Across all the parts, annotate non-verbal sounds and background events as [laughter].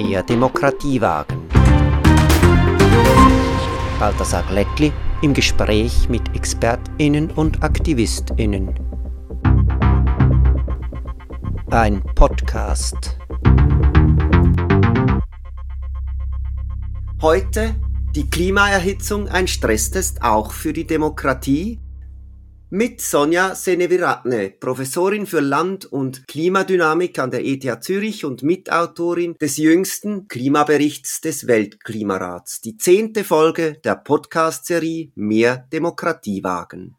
Mehr Demokratie wagen. Balthasar Glättli im Gespräch mit ExpertInnen und AktivistInnen. Ein Podcast. Heute die Klimaerhitzung ein Stresstest auch für die Demokratie? Mit Sonja Seneviratne, Professorin für Land- und Klimadynamik an der ETH Zürich und Mitautorin des jüngsten Klimaberichts des Weltklimarats, die zehnte Folge der Podcast-Serie Mehr Demokratie wagen.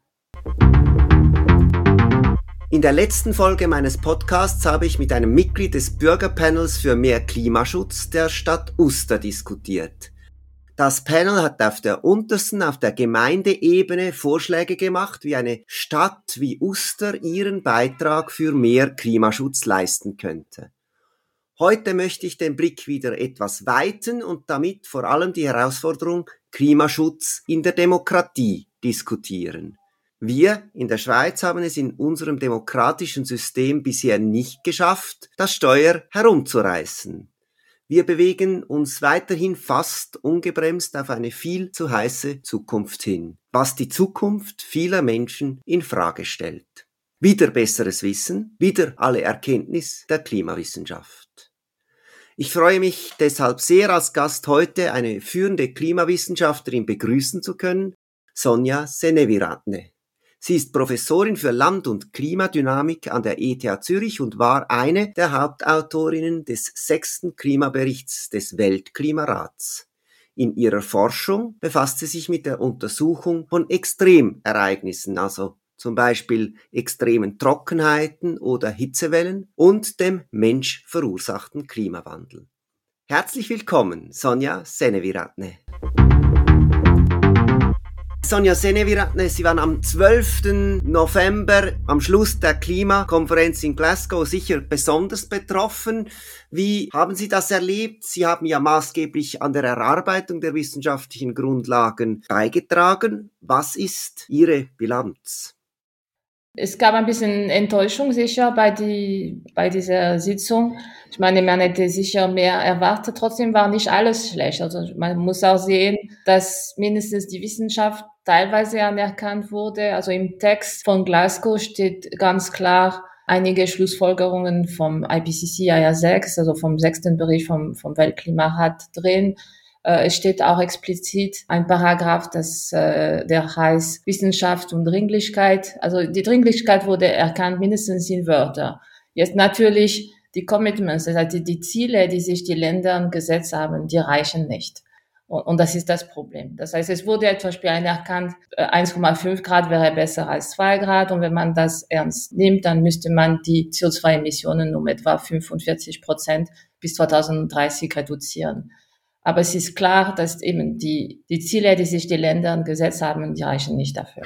In der letzten Folge meines Podcasts habe ich mit einem Mitglied des Bürgerpanels für mehr Klimaschutz der Stadt Uster diskutiert. Das Panel hat auf der untersten, auf der Gemeindeebene Vorschläge gemacht, wie eine Stadt wie Uster ihren Beitrag für mehr Klimaschutz leisten könnte. Heute möchte ich den Blick wieder etwas weiten und damit vor allem die Herausforderung Klimaschutz in der Demokratie diskutieren. Wir in der Schweiz haben es in unserem demokratischen System bisher nicht geschafft, das Steuer herumzureißen. Wir bewegen uns weiterhin fast ungebremst auf eine viel zu heiße Zukunft hin, was die Zukunft vieler Menschen in Frage stellt. Wieder besseres Wissen, wieder alle Erkenntnis der Klimawissenschaft. Ich freue mich deshalb sehr, als Gast heute eine führende Klimawissenschaftlerin begrüßen zu können, Sonja Seneviratne. Sie ist Professorin für Land- und Klimadynamik an der ETH Zürich und war eine der Hauptautorinnen des sechsten Klimaberichts des Weltklimarats. In ihrer Forschung befasst sie sich mit der Untersuchung von Extremereignissen, also zum Beispiel extremen Trockenheiten oder Hitzewellen und dem menschverursachten Klimawandel. Herzlich willkommen, Sonja Seneviratne. Sonja Seneviratne, Sie waren am 12. November am Schluss der Klimakonferenz in Glasgow sicher besonders betroffen. Wie haben Sie das erlebt? Sie haben ja maßgeblich an der Erarbeitung der wissenschaftlichen Grundlagen beigetragen. Was ist Ihre Bilanz? Es gab ein bisschen Enttäuschung sicher bei, die, bei dieser Sitzung. Ich meine, man hätte sicher mehr erwartet. Trotzdem war nicht alles schlecht. Also man muss auch sehen, dass mindestens die Wissenschaft teilweise anerkannt wurde. Also im Text von Glasgow steht ganz klar einige Schlussfolgerungen vom IPCC IR6, also vom sechsten Bericht vom, vom Weltklimarat drin. Äh, es steht auch explizit ein Paragraph, das, äh, der heißt Wissenschaft und Dringlichkeit. Also die Dringlichkeit wurde erkannt mindestens in Wörter. Jetzt natürlich die Commitments, also die, die Ziele, die sich die Länder gesetzt haben, die reichen nicht. Und, das ist das Problem. Das heißt, es wurde zum Beispiel anerkannt, 1,5 äh, Grad wäre besser als 2 Grad. Und wenn man das ernst nimmt, dann müsste man die CO2-Emissionen um etwa 45 Prozent bis 2030 reduzieren. Aber es ist klar, dass eben die, die Ziele, die sich die Länder gesetzt haben, die reichen nicht dafür.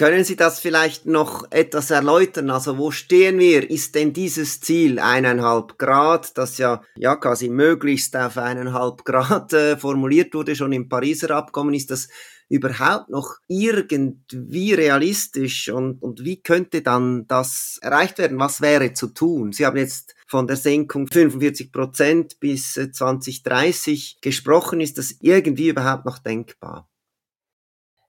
Können Sie das vielleicht noch etwas erläutern? Also wo stehen wir? Ist denn dieses Ziel eineinhalb Grad, das ja, ja quasi möglichst auf eineinhalb Grad äh, formuliert wurde, schon im Pariser Abkommen, ist das überhaupt noch irgendwie realistisch und, und wie könnte dann das erreicht werden? Was wäre zu tun? Sie haben jetzt von der Senkung 45 Prozent bis 2030 äh, gesprochen. Ist das irgendwie überhaupt noch denkbar?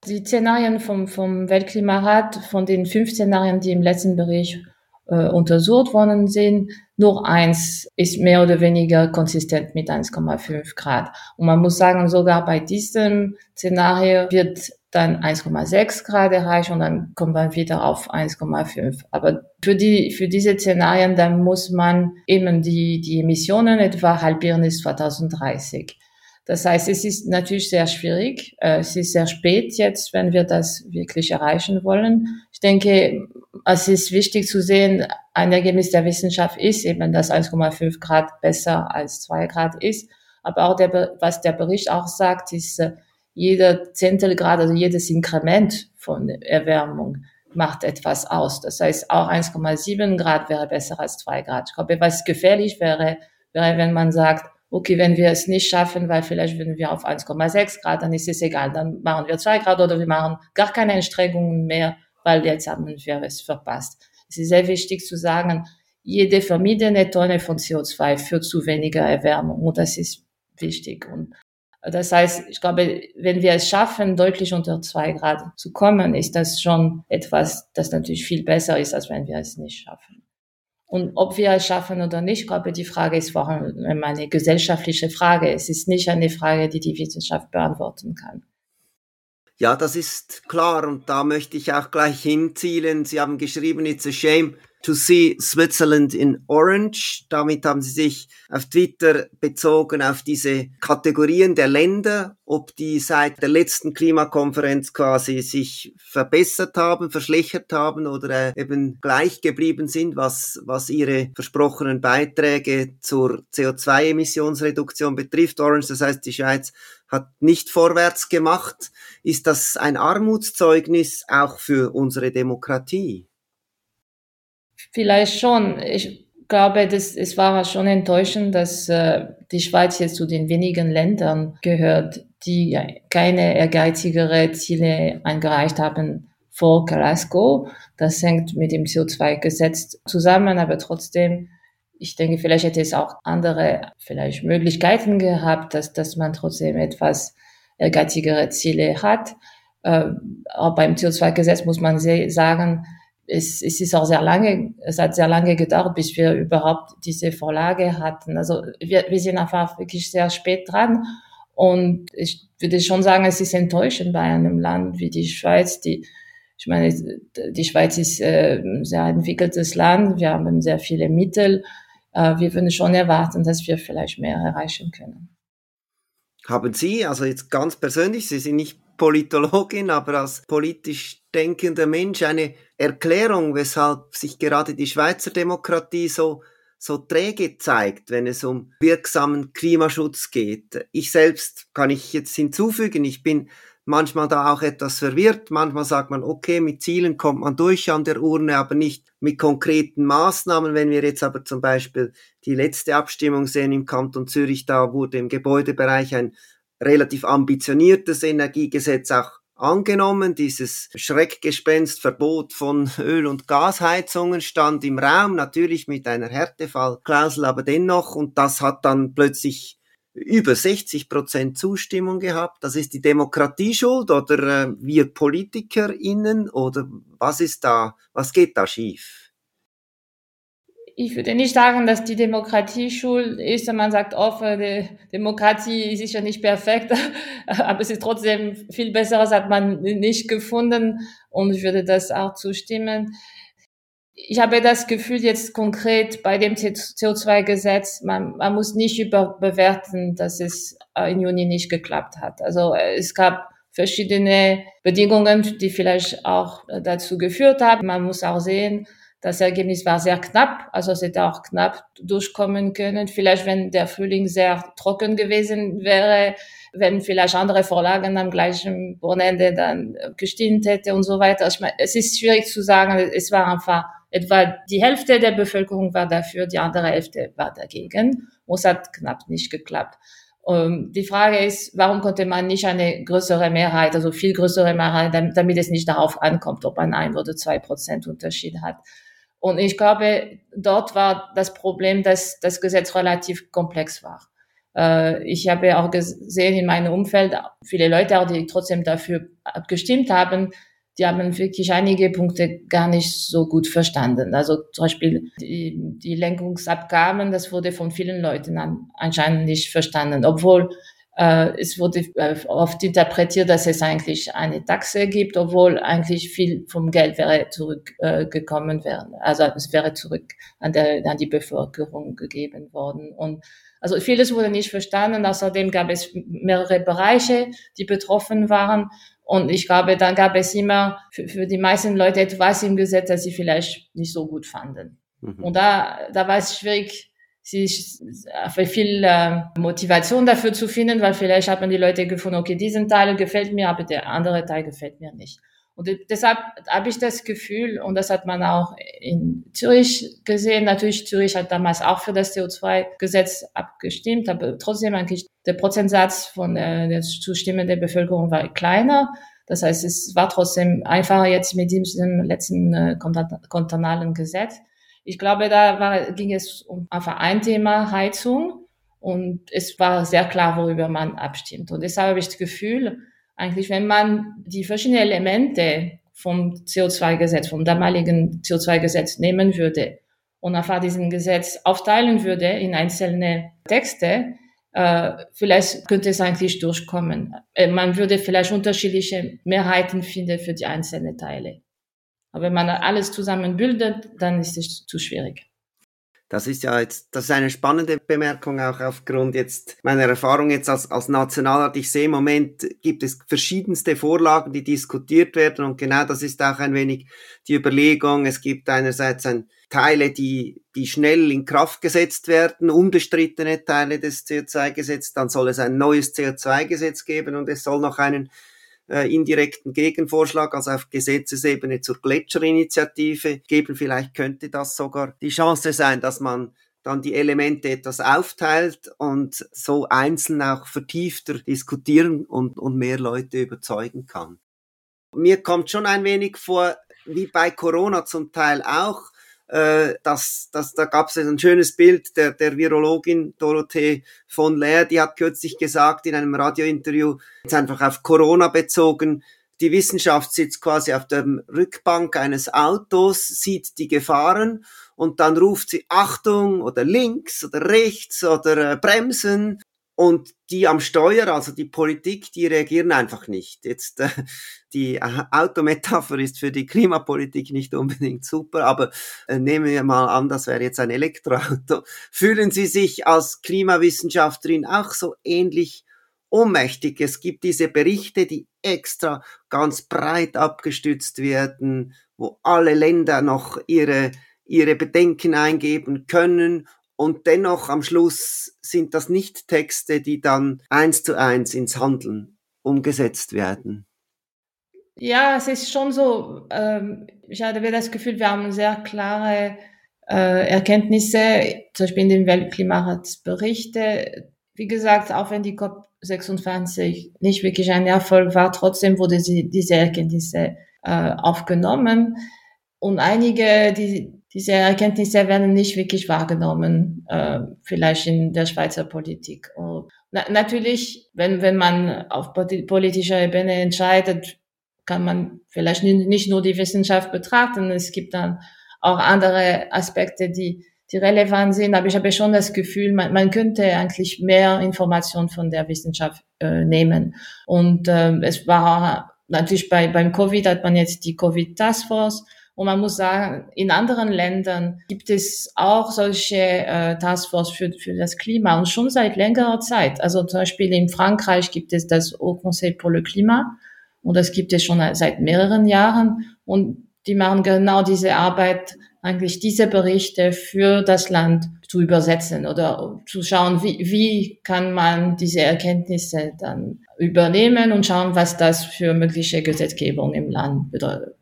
Die Szenarien vom, vom Weltklimarat, von den fünf Szenarien, die im letzten Bericht äh, untersucht worden sind, nur eins ist mehr oder weniger konsistent mit 1,5 Grad. Und man muss sagen, sogar bei diesem Szenario wird dann 1,6 Grad erreicht und dann kommt man wieder auf 1,5. Aber für die, für diese Szenarien, dann muss man eben die, die Emissionen etwa halbieren bis 2030. Das heißt, es ist natürlich sehr schwierig. Äh, es ist sehr spät jetzt, wenn wir das wirklich erreichen wollen. Ich denke, es ist wichtig zu sehen, ein Ergebnis der Wissenschaft ist eben, dass 1,5 Grad besser als 2 Grad ist. Aber auch der, was der Bericht auch sagt, ist, äh, jeder Zehntelgrad, also jedes Inkrement von Erwärmung macht etwas aus. Das heißt, auch 1,7 Grad wäre besser als 2 Grad. Ich glaube, was gefährlich wäre, wäre, wenn man sagt, okay, wenn wir es nicht schaffen, weil vielleicht wenn wir auf 1,6 Grad, dann ist es egal, dann machen wir 2 Grad oder wir machen gar keine Anstrengungen mehr, weil jetzt haben wir es verpasst. Es ist sehr wichtig zu sagen, jede vermiedene Tonne von CO2 führt zu weniger Erwärmung und das ist wichtig. Und das heißt, ich glaube, wenn wir es schaffen, deutlich unter zwei Grad zu kommen, ist das schon etwas, das natürlich viel besser ist, als wenn wir es nicht schaffen. Und ob wir es schaffen oder nicht, ich glaube, die Frage ist vor allem eine gesellschaftliche Frage. Es ist nicht eine Frage, die die Wissenschaft beantworten kann. Ja, das ist klar und da möchte ich auch gleich hinzielen. Sie haben geschrieben, it's a shame to see Switzerland in Orange. Damit haben sie sich auf Twitter bezogen auf diese Kategorien der Länder, ob die seit der letzten Klimakonferenz quasi sich verbessert haben, verschlechtert haben oder äh, eben gleich geblieben sind, was, was ihre versprochenen Beiträge zur CO2-Emissionsreduktion betrifft. Orange, das heißt, die Schweiz hat nicht vorwärts gemacht. Ist das ein Armutszeugnis auch für unsere Demokratie? Vielleicht schon. Ich glaube, das, es war schon enttäuschend, dass äh, die Schweiz jetzt zu den wenigen Ländern gehört, die keine ehrgeizigere Ziele eingereicht haben vor Glasgow. Das hängt mit dem CO2-Gesetz zusammen, aber trotzdem, ich denke, vielleicht hätte es auch andere vielleicht Möglichkeiten gehabt, dass, dass man trotzdem etwas ehrgeizigere Ziele hat. Äh, auch beim CO2-Gesetz muss man sagen, es, es ist auch sehr lange, es hat sehr lange gedauert, bis wir überhaupt diese Vorlage hatten. Also wir, wir sind einfach wirklich sehr spät dran. Und ich würde schon sagen, es ist enttäuschend bei einem Land wie die Schweiz, die, ich meine, die Schweiz ist äh, ein sehr entwickeltes Land, wir haben sehr viele Mittel. Äh, wir würden schon erwarten, dass wir vielleicht mehr erreichen können. Haben Sie, also jetzt ganz persönlich, Sie sind nicht Politologin, aber als politisch denkender Mensch eine Erklärung, weshalb sich gerade die Schweizer Demokratie so so träge zeigt, wenn es um wirksamen Klimaschutz geht. Ich selbst kann ich jetzt hinzufügen, ich bin manchmal da auch etwas verwirrt. Manchmal sagt man, okay, mit Zielen kommt man durch an der Urne, aber nicht mit konkreten Maßnahmen. Wenn wir jetzt aber zum Beispiel die letzte Abstimmung sehen im Kanton Zürich, da wurde im Gebäudebereich ein relativ ambitioniertes Energiegesetz auch angenommen. Dieses Schreckgespenst Verbot von [laughs] Öl- und Gasheizungen stand im Raum, natürlich mit einer Härtefallklausel, aber dennoch. Und das hat dann plötzlich über 60 Prozent Zustimmung gehabt. Das ist die Demokratie schuld oder äh, wir PolitikerInnen oder was ist da, was geht da schief? Ich würde nicht sagen, dass die Demokratie schuld ist. Man sagt oft, die Demokratie ist sicher nicht perfekt, [laughs] aber es ist trotzdem viel Besseres hat man nicht gefunden und ich würde das auch zustimmen. Ich habe das Gefühl jetzt konkret bei dem CO2-Gesetz, man, man muss nicht überbewerten, dass es äh, im Juni nicht geklappt hat. Also äh, es gab verschiedene Bedingungen, die vielleicht auch äh, dazu geführt haben. Man muss auch sehen, das Ergebnis war sehr knapp, also es hätte auch knapp durchkommen können. Vielleicht, wenn der Frühling sehr trocken gewesen wäre, wenn vielleicht andere Vorlagen am gleichen Wochenende dann gestimmt hätte und so weiter. Ich meine, es ist schwierig zu sagen, es war einfach etwa die Hälfte der Bevölkerung war dafür, die andere Hälfte war dagegen. Und es hat knapp nicht geklappt. Und ähm, die Frage ist, warum konnte man nicht eine größere Mehrheit, also viel größere Mehrheit, damit es nicht darauf ankommt, ob man ein oder zwei Prozent Unterschied hat. Und ich glaube, dort war das Problem, dass das Gesetz relativ komplex war. Äh, ich habe auch gesehen in meinem Umfeld viele Leute, die trotzdem dafür gestimmt haben, die haben wirklich einige Punkte gar nicht so gut verstanden. Also zum Beispiel die, die Lenkungsabgaben, das wurde von vielen Leuten anscheinend nicht verstanden, obwohl es wurde äh, oft interpretiert, dass es eigentlich eine Taxe gibt, obwohl eigentlich viel vom Geld wäre zurückgekommen äh, wäre. Also es wäre zurück an, der, an die Bevölkerung gegeben worden. Und also vieles wurde nicht verstanden. Außerdem gab es mehrere Bereiche, die betroffen waren. Und ich glaube, dann gab es immer für, für die meisten Leute etwas im Gesetz, das sie vielleicht nicht so gut fanden. Mhm. Und da, da war es schwierig, sich viel äh, Motivation dafür zu finden, weil vielleicht hat man die Leute gefunden, okay, diesen Teil gefällt mir, aber der andere Teil gefällt mir nicht. Und deshalb habe ich das Gefühl, und das hat man auch in Zürich gesehen, natürlich Zürich hat damals auch für das CO2-Gesetz abgestimmt, aber trotzdem eigentlich der Prozentsatz von äh, der zustimmenden Bevölkerung war kleiner. Das heißt, es war trotzdem einfacher jetzt mit diesem letzten äh, kontonalen Gesetz. Ich glaube, da war, ging es um einfach ein Thema Heizung und es war sehr klar, worüber man abstimmt. Und deshalb habe ich das Gefühl, eigentlich, wenn man die verschiedenen Elemente vom CO2-Gesetz, vom damaligen CO2-Gesetz nehmen würde und einfach diesen Gesetz aufteilen würde in einzelne Texte, äh, vielleicht könnte es eigentlich durchkommen. Äh, man würde vielleicht unterschiedliche Mehrheiten finden für die einzelnen Teile. Aber wenn man alles zusammen bildet, dann ist es zu schwierig. Das ist ja jetzt, das ist eine spannende Bemerkung auch aufgrund jetzt meiner Erfahrung jetzt als, als Nationalrat. Ich sehe im Moment gibt es verschiedenste Vorlagen, die diskutiert werden und genau das ist auch ein wenig die Überlegung. Es gibt einerseits ein, Teile, die, die schnell in Kraft gesetzt werden, unbestrittene Teile des CO2-Gesetzes, dann soll es ein neues CO2-Gesetz geben und es soll noch einen äh, indirekten Gegenvorschlag, also auf Gesetzesebene zur Gletscherinitiative geben. Vielleicht könnte das sogar die Chance sein, dass man dann die Elemente etwas aufteilt und so einzeln auch vertiefter diskutieren und, und mehr Leute überzeugen kann. Mir kommt schon ein wenig vor, wie bei Corona zum Teil auch, äh, das, das, da gab es ein schönes Bild der, der Virologin Dorothee von Leer, die hat kürzlich gesagt in einem Radiointerview, jetzt einfach auf Corona bezogen, die Wissenschaft sitzt quasi auf der Rückbank eines Autos, sieht die Gefahren und dann ruft sie Achtung oder links oder rechts oder äh, Bremsen und die am Steuer, also die Politik, die reagieren einfach nicht. Jetzt äh, die äh, Autometapher ist für die Klimapolitik nicht unbedingt super, aber äh, nehmen wir mal an, das wäre jetzt ein Elektroauto. [laughs] Fühlen Sie sich als Klimawissenschaftlerin auch so ähnlich ohnmächtig? Es gibt diese Berichte, die extra ganz breit abgestützt werden, wo alle Länder noch ihre ihre Bedenken eingeben können und dennoch am Schluss sind das nicht Texte, die dann eins zu eins ins Handeln umgesetzt werden. Ja, es ist schon so. Ähm, ich hatte das Gefühl, wir haben sehr klare äh, Erkenntnisse, zum Beispiel in den Weltklimaratsberichte. Wie gesagt, auch wenn die COP26 nicht wirklich ein Erfolg war, trotzdem wurde sie, diese Erkenntnisse äh, aufgenommen. Und einige, die diese Erkenntnisse werden nicht wirklich wahrgenommen, äh, vielleicht in der Schweizer Politik. Na, natürlich, wenn, wenn man auf politischer Ebene entscheidet, kann man vielleicht nicht nur die Wissenschaft betrachten. Es gibt dann auch andere Aspekte, die, die relevant sind. Aber ich habe schon das Gefühl, man, man könnte eigentlich mehr Informationen von der Wissenschaft äh, nehmen. Und äh, es war natürlich bei, beim Covid hat man jetzt die Covid Task Force und man muss sagen, in anderen Ländern gibt es auch solche äh, Taskforce für, für das Klima und schon seit längerer Zeit. Also zum Beispiel in Frankreich gibt es das Haut Conseil pour le Climat und das gibt es schon seit mehreren Jahren und die machen genau diese Arbeit, eigentlich diese Berichte für das Land zu übersetzen oder zu schauen, wie, wie kann man diese Erkenntnisse dann übernehmen und schauen, was das für mögliche Gesetzgebung im Land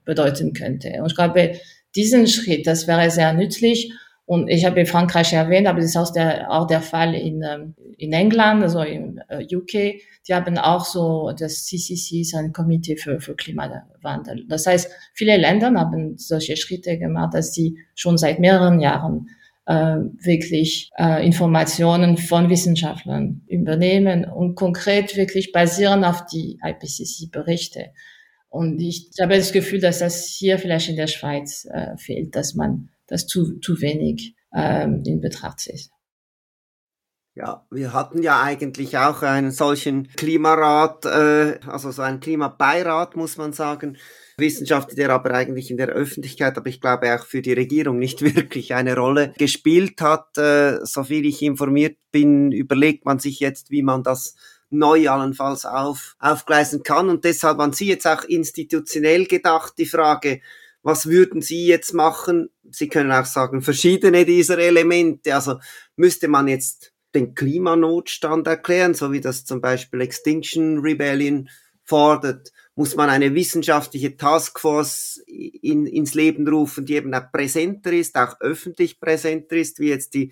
bedeuten könnte. Und ich glaube, diesen Schritt, das wäre sehr nützlich. Und ich habe Frankreich erwähnt, aber das ist auch der, auch der Fall in, ähm, in England, also im äh, UK. Die haben auch so, das CCC ist ein Komitee für, für Klimawandel. Das heißt, viele Länder haben solche Schritte gemacht, dass sie schon seit mehreren Jahren äh, wirklich äh, Informationen von Wissenschaftlern übernehmen und konkret wirklich basieren auf die IPCC-Berichte. Und ich, ich habe das Gefühl, dass das hier vielleicht in der Schweiz äh, fehlt, dass man das zu, zu wenig ähm, in Betracht zieht. Ja, wir hatten ja eigentlich auch einen solchen Klimarat, äh, also so einen Klimabeirat, muss man sagen, Wissenschaft, der aber eigentlich in der Öffentlichkeit, aber ich glaube auch für die Regierung nicht [laughs] wirklich eine Rolle gespielt hat. Äh, soviel ich informiert bin, überlegt man sich jetzt, wie man das neu allenfalls auf, aufgleisen kann. Und deshalb an Sie jetzt auch institutionell gedacht die Frage, was würden Sie jetzt machen? Sie können auch sagen, verschiedene dieser Elemente. Also müsste man jetzt den Klimanotstand erklären, so wie das zum Beispiel Extinction Rebellion fordert muss man eine wissenschaftliche Taskforce in, ins Leben rufen, die eben auch präsenter ist, auch öffentlich präsenter ist, wie jetzt die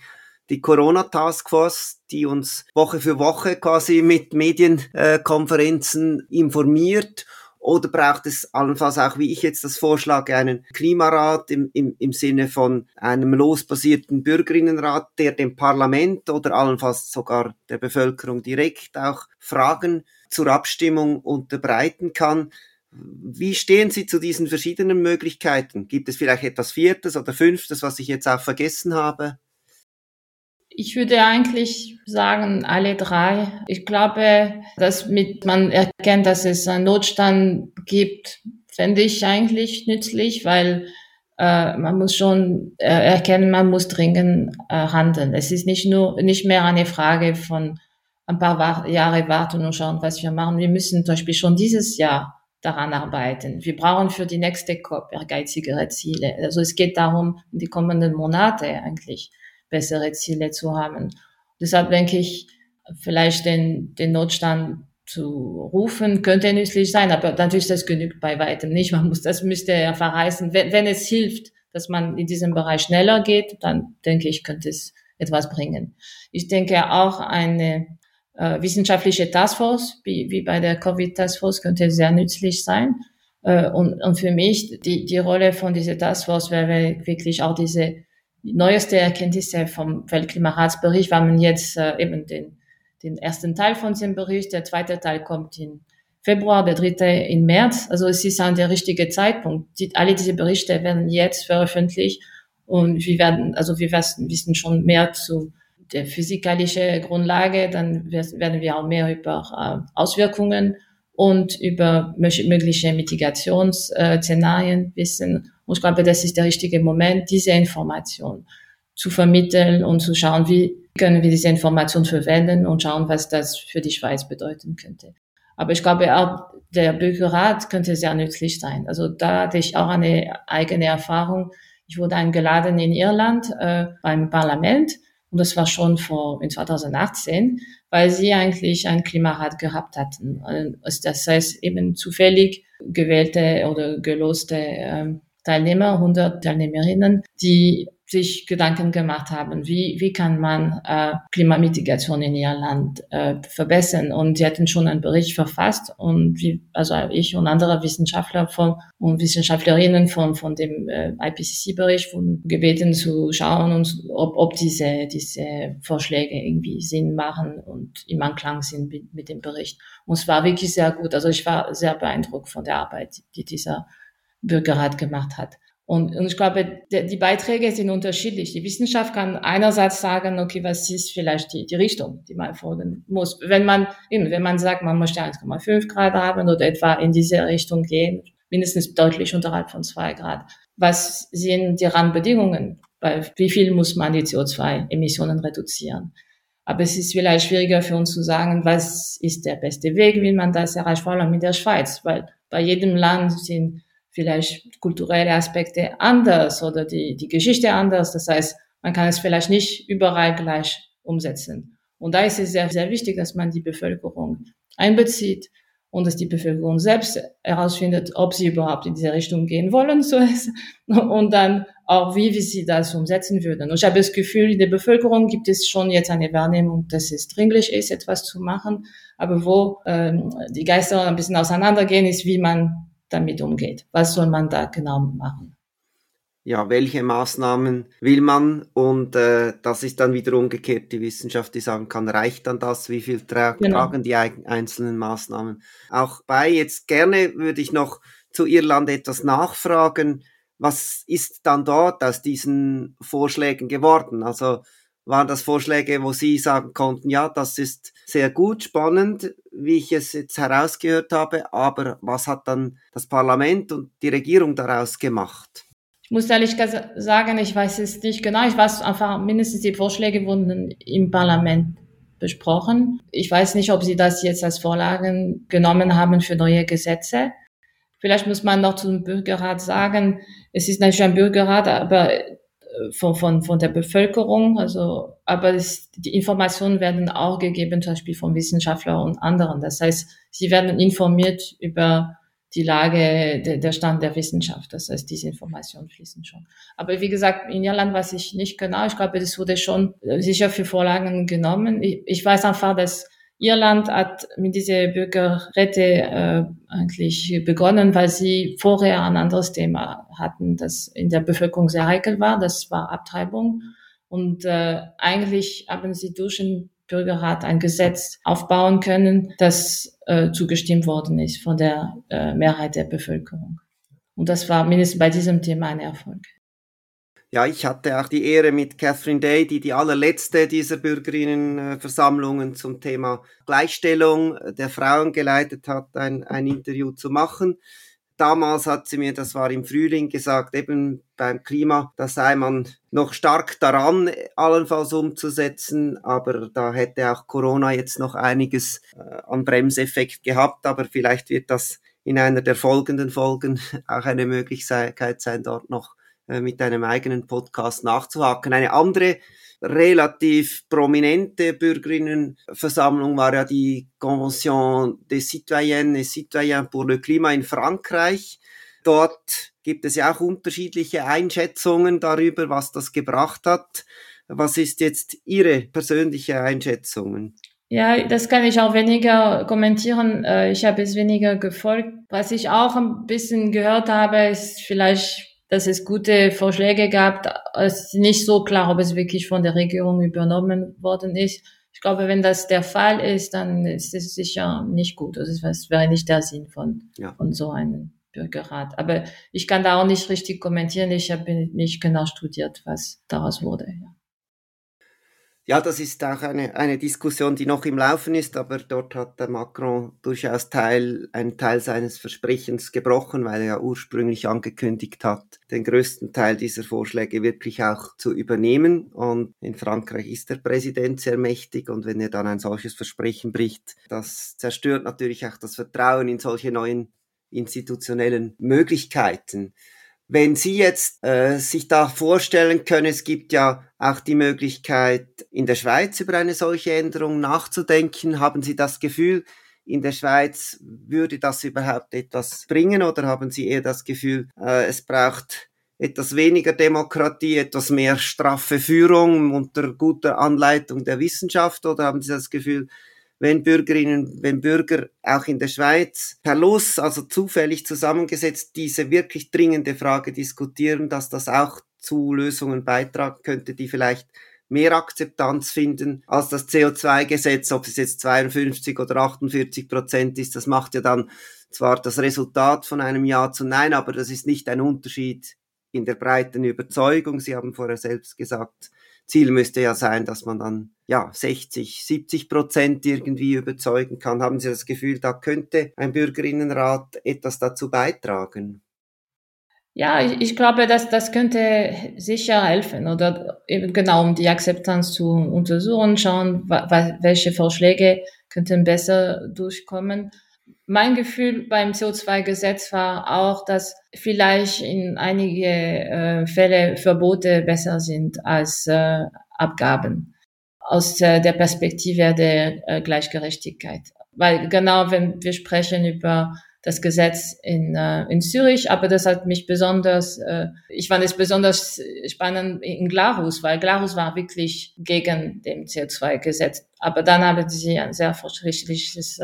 die Corona Taskforce, die uns Woche für Woche quasi mit Medienkonferenzen informiert Oder braucht es allenfalls auch, wie ich jetzt das vorschlage, einen Klimarat im, im, im Sinne von einem losbasierten Bürgerinnenrat, der dem Parlament oder allenfalls sogar der Bevölkerung direkt auch Fragen zur Abstimmung unterbreiten kann? Wie stehen Sie zu diesen verschiedenen Möglichkeiten? Gibt es vielleicht etwas Viertes oder Fünftes, was ich jetzt auch vergessen habe? Ich würde eigentlich sagen, alle drei. Ich glaube, dass mit, man erkennt, dass es einen Notstand gibt, fände ich eigentlich nützlich, weil äh, man muss schon äh, erkennen, man muss dringend äh, handeln. Es ist nicht nur, nicht mehr eine Frage von ein paar Jahre warten und schauen, was wir machen. Wir müssen zum Beispiel schon dieses Jahr daran arbeiten. Wir brauchen für die nächste COP ehrgeizigere Ziele. Also es geht darum, die kommenden Monate eigentlich bessere Ziele zu haben. Deshalb denke ich, vielleicht den, den Notstand zu rufen, könnte nützlich sein, aber natürlich das genügt bei weitem nicht. Man muss, das müsste ja verheißen, wenn, wenn es hilft, dass man in diesem Bereich schneller geht, dann denke ich, könnte es etwas bringen. Ich denke auch eine äh, wissenschaftliche Taskforce, wie, wie bei der Covid-Taskforce, könnte sehr nützlich sein. Äh, und, und für mich, die, die Rolle von dieser Taskforce wäre wirklich auch diese neueste Erkenntnisse vom Weltklimaratsbericht, man jetzt äh, eben den, den ersten Teil von dem Bericht, der zweite Teil kommt in Februar, der dritte in März. Also es ist an der richtige Zeitpunkt. Die, alle diese Berichte werden jetzt veröffentlicht und wir werden, also wir wissen schon mehr zu der physikalischen Grundlage, dann werden wir auch mehr über äh, Auswirkungen und über mögliche Mitigationsszenarien wissen. Und ich glaube, das ist der richtige Moment, diese Information zu vermitteln und zu schauen, wie können wir diese Information verwenden und schauen, was das für die Schweiz bedeuten könnte. Aber ich glaube auch, der Bürgerrat könnte sehr nützlich sein. Also da hatte ich auch eine eigene Erfahrung. Ich wurde eingeladen in Irland äh, beim Parlament und das war schon vor in 2018 weil sie eigentlich ein Klimarat gehabt hatten. Also das heißt eben zufällig gewählte oder geloste ähm, Teilnehmer, 100 Teilnehmerinnen, die sich Gedanken gemacht haben, wie, wie kann man äh, Klimamitigation in ihr Land äh, verbessern. Und sie hatten schon einen Bericht verfasst und wie, also ich und andere Wissenschaftler von, und Wissenschaftlerinnen von, von dem äh, IPCC-Bericht wurden gebeten zu schauen, und, ob, ob diese, diese Vorschläge irgendwie Sinn machen und im Anklang sind mit, mit dem Bericht. Und es war wirklich sehr gut. Also ich war sehr beeindruckt von der Arbeit, die dieser Bürgerrat gemacht hat. Und, und ich glaube, die, die Beiträge sind unterschiedlich. Die Wissenschaft kann einerseits sagen, okay, was ist vielleicht die, die Richtung, die man folgen muss. Wenn man, eben, wenn man sagt, man möchte 1,5 Grad haben oder etwa in diese Richtung gehen, mindestens deutlich unterhalb von zwei Grad. Was sind die Rahmenbedingungen? Weil wie viel muss man die CO2-Emissionen reduzieren? Aber es ist vielleicht schwieriger für uns zu sagen, was ist der beste Weg, wie man das erreicht, vor allem in der Schweiz, weil bei jedem Land sind vielleicht kulturelle Aspekte anders oder die, die Geschichte anders. Das heißt, man kann es vielleicht nicht überall gleich umsetzen. Und da ist es sehr, sehr wichtig, dass man die Bevölkerung einbezieht und dass die Bevölkerung selbst herausfindet, ob sie überhaupt in diese Richtung gehen wollen, ist, und dann auch, wie, wie sie das umsetzen würden. Und ich habe das Gefühl, in der Bevölkerung gibt es schon jetzt eine Wahrnehmung, dass es dringlich ist, etwas zu machen, aber wo ähm, die Geister ein bisschen auseinandergehen, ist, wie man damit umgeht. Was soll man da genau machen? Ja, welche Maßnahmen will man? Und äh, das ist dann wieder umgekehrt die Wissenschaft, die sagen kann, reicht dann das? Wie viel tra genau. tragen die einzelnen Maßnahmen? Auch bei jetzt gerne würde ich noch zu Irland etwas nachfragen. Was ist dann dort aus diesen Vorschlägen geworden? Also waren das Vorschläge, wo Sie sagen konnten, ja, das ist sehr gut, spannend, wie ich es jetzt herausgehört habe, aber was hat dann das Parlament und die Regierung daraus gemacht? Ich muss ehrlich sagen, ich weiß es nicht genau. Ich weiß einfach, mindestens die Vorschläge wurden im Parlament besprochen. Ich weiß nicht, ob Sie das jetzt als Vorlagen genommen haben für neue Gesetze. Vielleicht muss man noch zum Bürgerrat sagen, es ist natürlich ein Bürgerrat, aber von, von, von der Bevölkerung. Also, aber es, die Informationen werden auch gegeben, zum Beispiel von Wissenschaftlern und anderen. Das heißt, sie werden informiert über die Lage, der, der Stand der Wissenschaft. Das heißt, diese Informationen fließen schon. Aber wie gesagt, in Irland weiß ich nicht genau. Ich glaube, das wurde schon sicher für Vorlagen genommen. Ich, ich weiß einfach, dass Irland hat mit dieser Bürgerrette äh, eigentlich begonnen, weil sie vorher ein anderes Thema hatten, das in der Bevölkerung sehr heikel war. Das war Abtreibung. Und äh, eigentlich haben sie durch den Bürgerrat ein Gesetz aufbauen können, das äh, zugestimmt worden ist von der äh, Mehrheit der Bevölkerung. Und das war mindestens bei diesem Thema ein Erfolg. Ja, ich hatte auch die Ehre mit Catherine Day, die die allerletzte dieser Bürgerinnenversammlungen zum Thema Gleichstellung der Frauen geleitet hat, ein, ein Interview zu machen. Damals hat sie mir, das war im Frühling, gesagt, eben beim Klima, da sei man noch stark daran, allenfalls umzusetzen, aber da hätte auch Corona jetzt noch einiges äh, an Bremseffekt gehabt, aber vielleicht wird das in einer der folgenden Folgen [laughs] auch eine Möglichkeit sein, dort noch äh, mit einem eigenen Podcast nachzuhaken. Eine andere relativ prominente Bürgerinnenversammlung war ja die Convention des Citoyennes et Citoyens pour le Climat in Frankreich. Dort gibt es ja auch unterschiedliche Einschätzungen darüber, was das gebracht hat. Was ist jetzt Ihre persönliche Einschätzung? Ja, das kann ich auch weniger kommentieren. Äh, ich habe es weniger gefolgt. Was ich auch ein bisschen gehört habe, ist vielleicht dass es gute Vorschläge gab. Es ist nicht so klar, ob es wirklich von der Regierung übernommen worden ist. Ich glaube, wenn das der Fall ist, dann ist es sicher nicht gut. Also es wäre nicht der Sinn von, ja. von so einem Bürgerrat. Aber ich kann da auch nicht richtig kommentieren. Ich habe nicht genau studiert, was daraus wurde. Ja. Ja, das ist auch eine, eine Diskussion, die noch im Laufen ist, aber dort hat der Macron durchaus Teil, einen Teil seines Versprechens gebrochen, weil er ja ursprünglich angekündigt hat, den größten Teil dieser Vorschläge wirklich auch zu übernehmen. Und in Frankreich ist der Präsident sehr mächtig und wenn er dann ein solches Versprechen bricht, das zerstört natürlich auch das Vertrauen in solche neuen institutionellen Möglichkeiten. Wenn Sie jetzt äh, sich da vorstellen können, es gibt ja auch die Möglichkeit, in der Schweiz über eine solche Änderung nachzudenken. Haben Sie das Gefühl, in der Schweiz würde das überhaupt etwas bringen oder haben Sie eher das Gefühl, äh, es braucht etwas weniger Demokratie, etwas mehr straffe Führung unter guter Anleitung der Wissenschaft oder haben Sie das Gefühl, wenn Bürgerinnen, wenn Bürger auch in der Schweiz per Los, also zufällig zusammengesetzt, diese wirklich dringende Frage diskutieren, dass das auch zu Lösungen beitragen könnte, die vielleicht mehr Akzeptanz finden als das CO2-Gesetz, ob es jetzt 52 oder 48 Prozent ist, das macht ja dann zwar das Resultat von einem Ja zu Nein, aber das ist nicht ein Unterschied in der breiten Überzeugung. Sie haben vorher selbst gesagt, Ziel müsste ja sein, dass man dann ja 60, 70 Prozent irgendwie überzeugen kann. Haben Sie das Gefühl, da könnte ein Bürgerinnenrat etwas dazu beitragen? Ja, ich, ich glaube, dass das könnte sicher helfen oder eben genau um die Akzeptanz zu untersuchen, schauen, welche Vorschläge könnten besser durchkommen. Mein Gefühl beim CO2-Gesetz war auch, dass vielleicht in einige äh, Fälle Verbote besser sind als äh, Abgaben aus äh, der Perspektive der äh, Gleichgerechtigkeit. Weil genau, wenn wir sprechen über das Gesetz in, äh, in Zürich, aber das hat mich besonders, äh, ich fand es besonders spannend in Glarus, weil Glarus war wirklich gegen dem CO2-Gesetz. Aber dann haben sie ein sehr fortschrittliches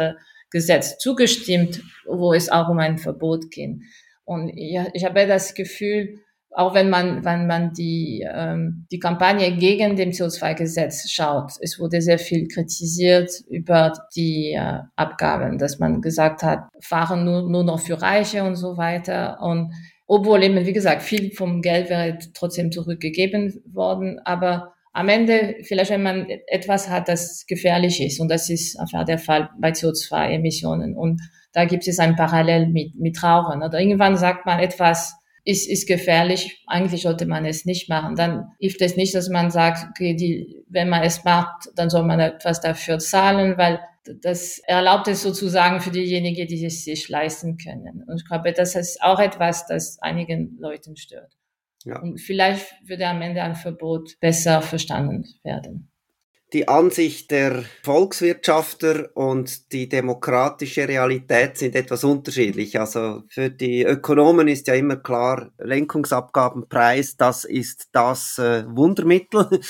Gesetz zugestimmt, wo es auch um ein Verbot ging. Und ja, ich habe das Gefühl, auch wenn man, wenn man die, ähm, die Kampagne gegen dem CO2-Gesetz schaut, es wurde sehr viel kritisiert über die äh, Abgaben, dass man gesagt hat, fahren nur, nur noch für Reiche und so weiter. Und obwohl eben, wie gesagt, viel vom Geld wäre trotzdem zurückgegeben worden, aber am Ende, vielleicht wenn man etwas hat, das gefährlich ist, und das ist einfach der Fall bei CO2-Emissionen, und da gibt es ein Parallel mit, mit Rauchen, oder irgendwann sagt man etwas, ist, ist gefährlich, eigentlich sollte man es nicht machen. Dann hilft es nicht, dass man sagt, okay, die, wenn man es macht, dann soll man etwas dafür zahlen, weil das erlaubt es sozusagen für diejenigen, die es sich leisten können. Und ich glaube, das ist auch etwas, das einigen Leuten stört. Ja. Und vielleicht würde am Ende ein Verbot besser verstanden werden. Die Ansicht der Volkswirtschafter und die demokratische Realität sind etwas unterschiedlich. Also für die Ökonomen ist ja immer klar, Lenkungsabgabenpreis, das ist das äh, Wundermittel. [laughs]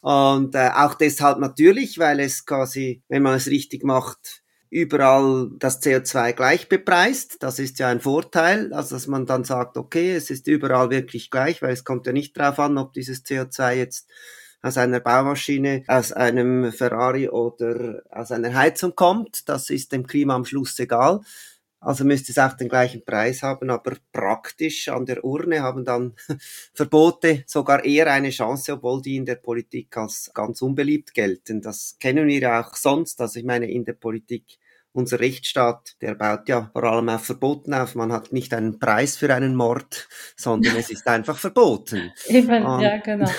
Und äh, auch deshalb natürlich, weil es quasi, wenn man es richtig macht, überall das CO2 gleich bepreist. Das ist ja ein Vorteil, also dass man dann sagt, okay, es ist überall wirklich gleich, weil es kommt ja nicht darauf an, ob dieses CO2 jetzt aus einer Baumaschine, aus einem Ferrari oder aus einer Heizung kommt. Das ist dem Klima am Schluss egal. Also müsste es auch den gleichen Preis haben, aber praktisch an der Urne haben dann [laughs] Verbote sogar eher eine Chance, obwohl die in der Politik als ganz unbeliebt gelten. Das kennen wir auch sonst. Also ich meine, in der Politik unser Rechtsstaat, der baut ja vor allem auf Verboten auf. Man hat nicht einen Preis für einen Mord, sondern es ist einfach verboten. [laughs] Eben, um, ja, genau.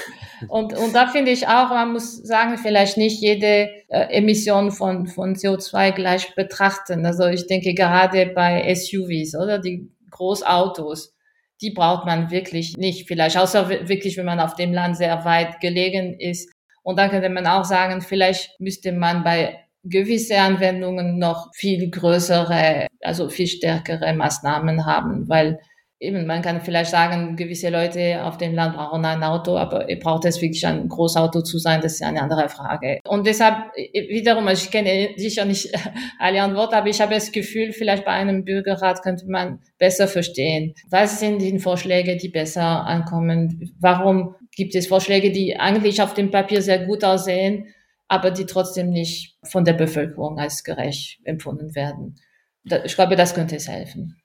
Und, und da finde ich auch, man muss sagen, vielleicht nicht jede äh, Emission von, von CO2 gleich betrachten. Also ich denke gerade bei SUVs oder die Großautos, die braucht man wirklich nicht. Vielleicht außer wirklich, wenn man auf dem Land sehr weit gelegen ist. Und dann könnte man auch sagen, vielleicht müsste man bei gewisse Anwendungen noch viel größere, also viel stärkere Maßnahmen haben, weil eben, man kann vielleicht sagen, gewisse Leute auf dem Land brauchen ein Auto, aber braucht es wirklich ein Großauto zu sein, das ist eine andere Frage. Und deshalb, wiederum, ich kenne sicher nicht [laughs] alle Antworten, aber ich habe das Gefühl, vielleicht bei einem Bürgerrat könnte man besser verstehen, was sind die Vorschläge, die besser ankommen, warum gibt es Vorschläge, die eigentlich auf dem Papier sehr gut aussehen, aber die trotzdem nicht von der Bevölkerung als gerecht empfunden werden. Ich glaube, das könnte es helfen.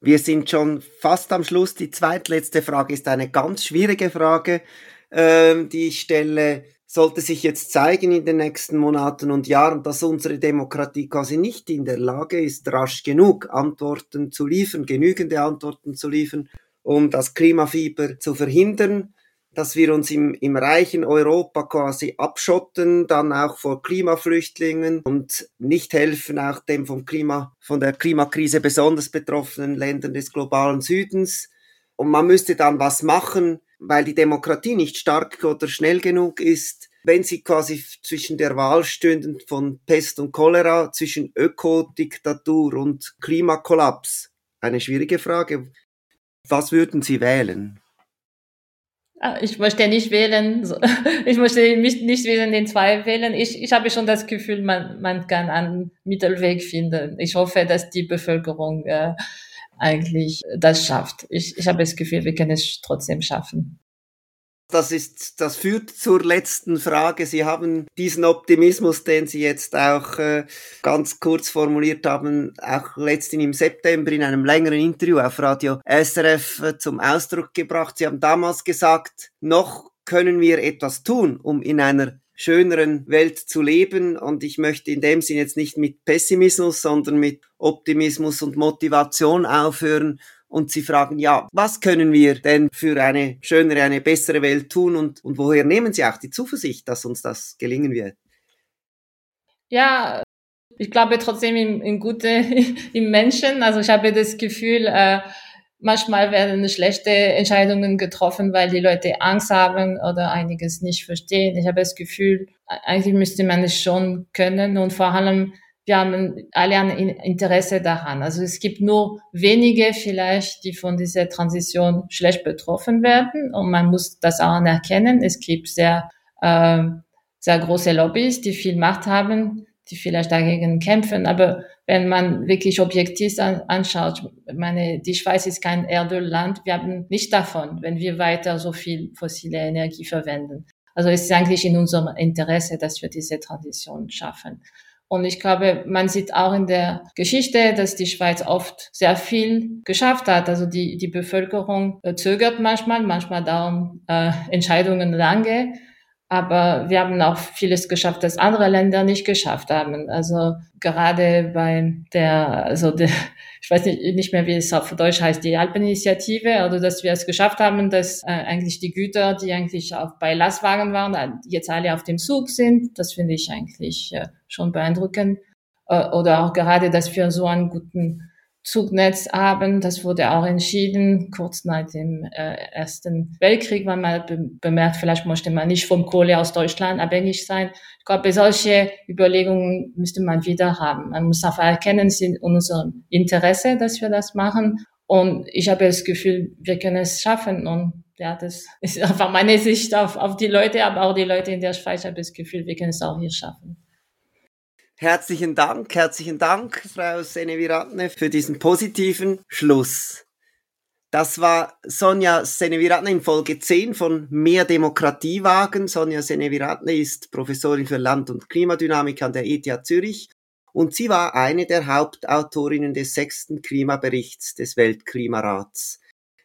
Wir sind schon fast am Schluss. Die zweitletzte Frage ist eine ganz schwierige Frage, äh, die ich stelle. Sollte sich jetzt zeigen in den nächsten Monaten und Jahren, dass unsere Demokratie quasi nicht in der Lage ist, rasch genug Antworten zu liefern, genügende Antworten zu liefern, um das Klimafieber zu verhindern, dass wir uns im, im reichen Europa quasi abschotten, dann auch vor Klimaflüchtlingen und nicht helfen, auch dem vom Klima, von der Klimakrise besonders betroffenen Ländern des globalen Südens. Und man müsste dann was machen, weil die Demokratie nicht stark oder schnell genug ist, wenn sie quasi zwischen der Wahl stünden von Pest und Cholera, zwischen Ökodiktatur und Klimakollaps. Eine schwierige Frage. Was würden Sie wählen? Ah, ich möchte nicht wählen, [laughs] ich möchte mich nicht wählen, den zwei wählen. Ich, ich habe schon das Gefühl, man, man kann einen Mittelweg finden. Ich hoffe, dass die Bevölkerung äh, eigentlich das schafft. Ich, ich habe das Gefühl, wir können es trotzdem schaffen das ist, das führt zur letzten Frage. Sie haben diesen Optimismus, den Sie jetzt auch äh, ganz kurz formuliert haben, auch letztens im September in einem längeren Interview auf Radio SRF äh, zum Ausdruck gebracht. Sie haben damals gesagt, noch können wir etwas tun, um in einer schöneren Welt zu leben. Und ich möchte in dem Sinn jetzt nicht mit Pessimismus, sondern mit Optimismus und Motivation aufhören und sie fragen, ja, was können wir denn für eine schönere, eine bessere Welt tun und, und woher nehmen sie auch die Zuversicht, dass uns das gelingen wird? Ja, ich glaube trotzdem im, im Gute [laughs] im Menschen. Also ich habe das Gefühl, äh, manchmal werden schlechte Entscheidungen getroffen, weil die Leute Angst haben oder einiges nicht verstehen. Ich habe das Gefühl, eigentlich müsste man es schon können und vor allem wir haben alle ein Interesse daran. Also es gibt nur wenige vielleicht, die von dieser Transition schlecht betroffen werden und man muss das auch anerkennen. Es gibt sehr, äh, sehr große Lobbys, die viel Macht haben, die vielleicht dagegen kämpfen. Aber wenn man wirklich objektiv anschaut, meine, die Schweiz ist kein Erdölland. Wir haben nicht davon, wenn wir weiter so viel fossile Energie verwenden. Also es ist eigentlich in unserem Interesse, dass wir diese Transition schaffen. Und ich glaube, man sieht auch in der Geschichte, dass die Schweiz oft sehr viel geschafft hat. Also die, die Bevölkerung äh, zögert manchmal, manchmal dauern äh, Entscheidungen lange. Aber wir haben auch vieles geschafft, das andere Länder nicht geschafft haben. Also gerade bei der, also der, ich weiß nicht, nicht mehr, wie es auf Deutsch heißt, die Alpeninitiative, also dass wir es geschafft haben, dass äh, eigentlich die Güter, die eigentlich auch bei Lastwagen waren, äh, jetzt alle auf dem Zug sind. Das finde ich eigentlich äh, schon beeindruckend. Äh, oder auch gerade, dass wir so einen guten Zugnetz haben. Das wurde auch entschieden, kurz nach dem äh, Ersten Weltkrieg, weil man be bemerkt, vielleicht möchte man nicht vom Kohle aus Deutschland abhängig sein. Ich glaube, solche Überlegungen müsste man wieder haben. Man muss einfach erkennen, es ist in unserem Interesse, dass wir das machen. Und ich habe das Gefühl, wir können es schaffen und Ja, das ist [laughs] einfach meine Sicht auf, auf die Leute, aber auch die Leute in der Schweiz habe das Gefühl, wir können es auch hier schaffen. Herzlichen Dank, herzlichen Dank, Frau Seneviratne, für diesen positiven Schluss. Das war Sonja Seneviratne in Folge 10 von Mehr Demokratie wagen. Sonja Seneviratne ist Professorin für Land- und Klimadynamik an der ETH Zürich und sie war eine der Hauptautorinnen des sechsten Klimaberichts des Weltklimarats.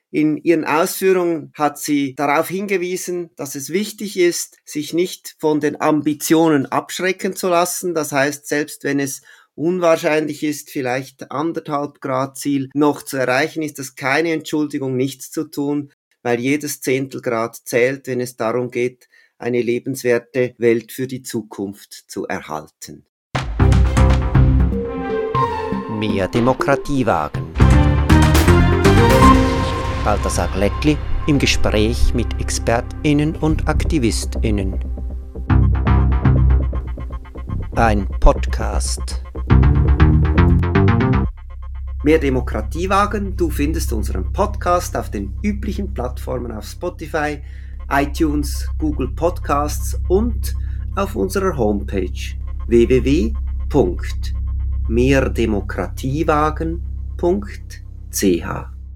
In ihren Ausführungen hat sie darauf hingewiesen, dass es wichtig ist, sich nicht von den Ambitionen abschrecken zu lassen. Das heißt, selbst wenn es unwahrscheinlich ist, vielleicht anderthalb Grad Ziel noch zu erreichen, ist das keine Entschuldigung, nichts zu tun, weil jedes Zehntelgrad zählt, wenn es darum geht, eine lebenswerte Welt für die Zukunft zu erhalten. Mehr Demokratie wagen. Balthasar Glättli im Gespräch mit ExpertInnen und AktivistInnen. Ein Podcast. Mehr Demokratie wagen. Du findest unseren Podcast auf den üblichen Plattformen auf Spotify, iTunes, Google Podcasts und auf unserer Homepage www.mehrdemokratiewagen.ch.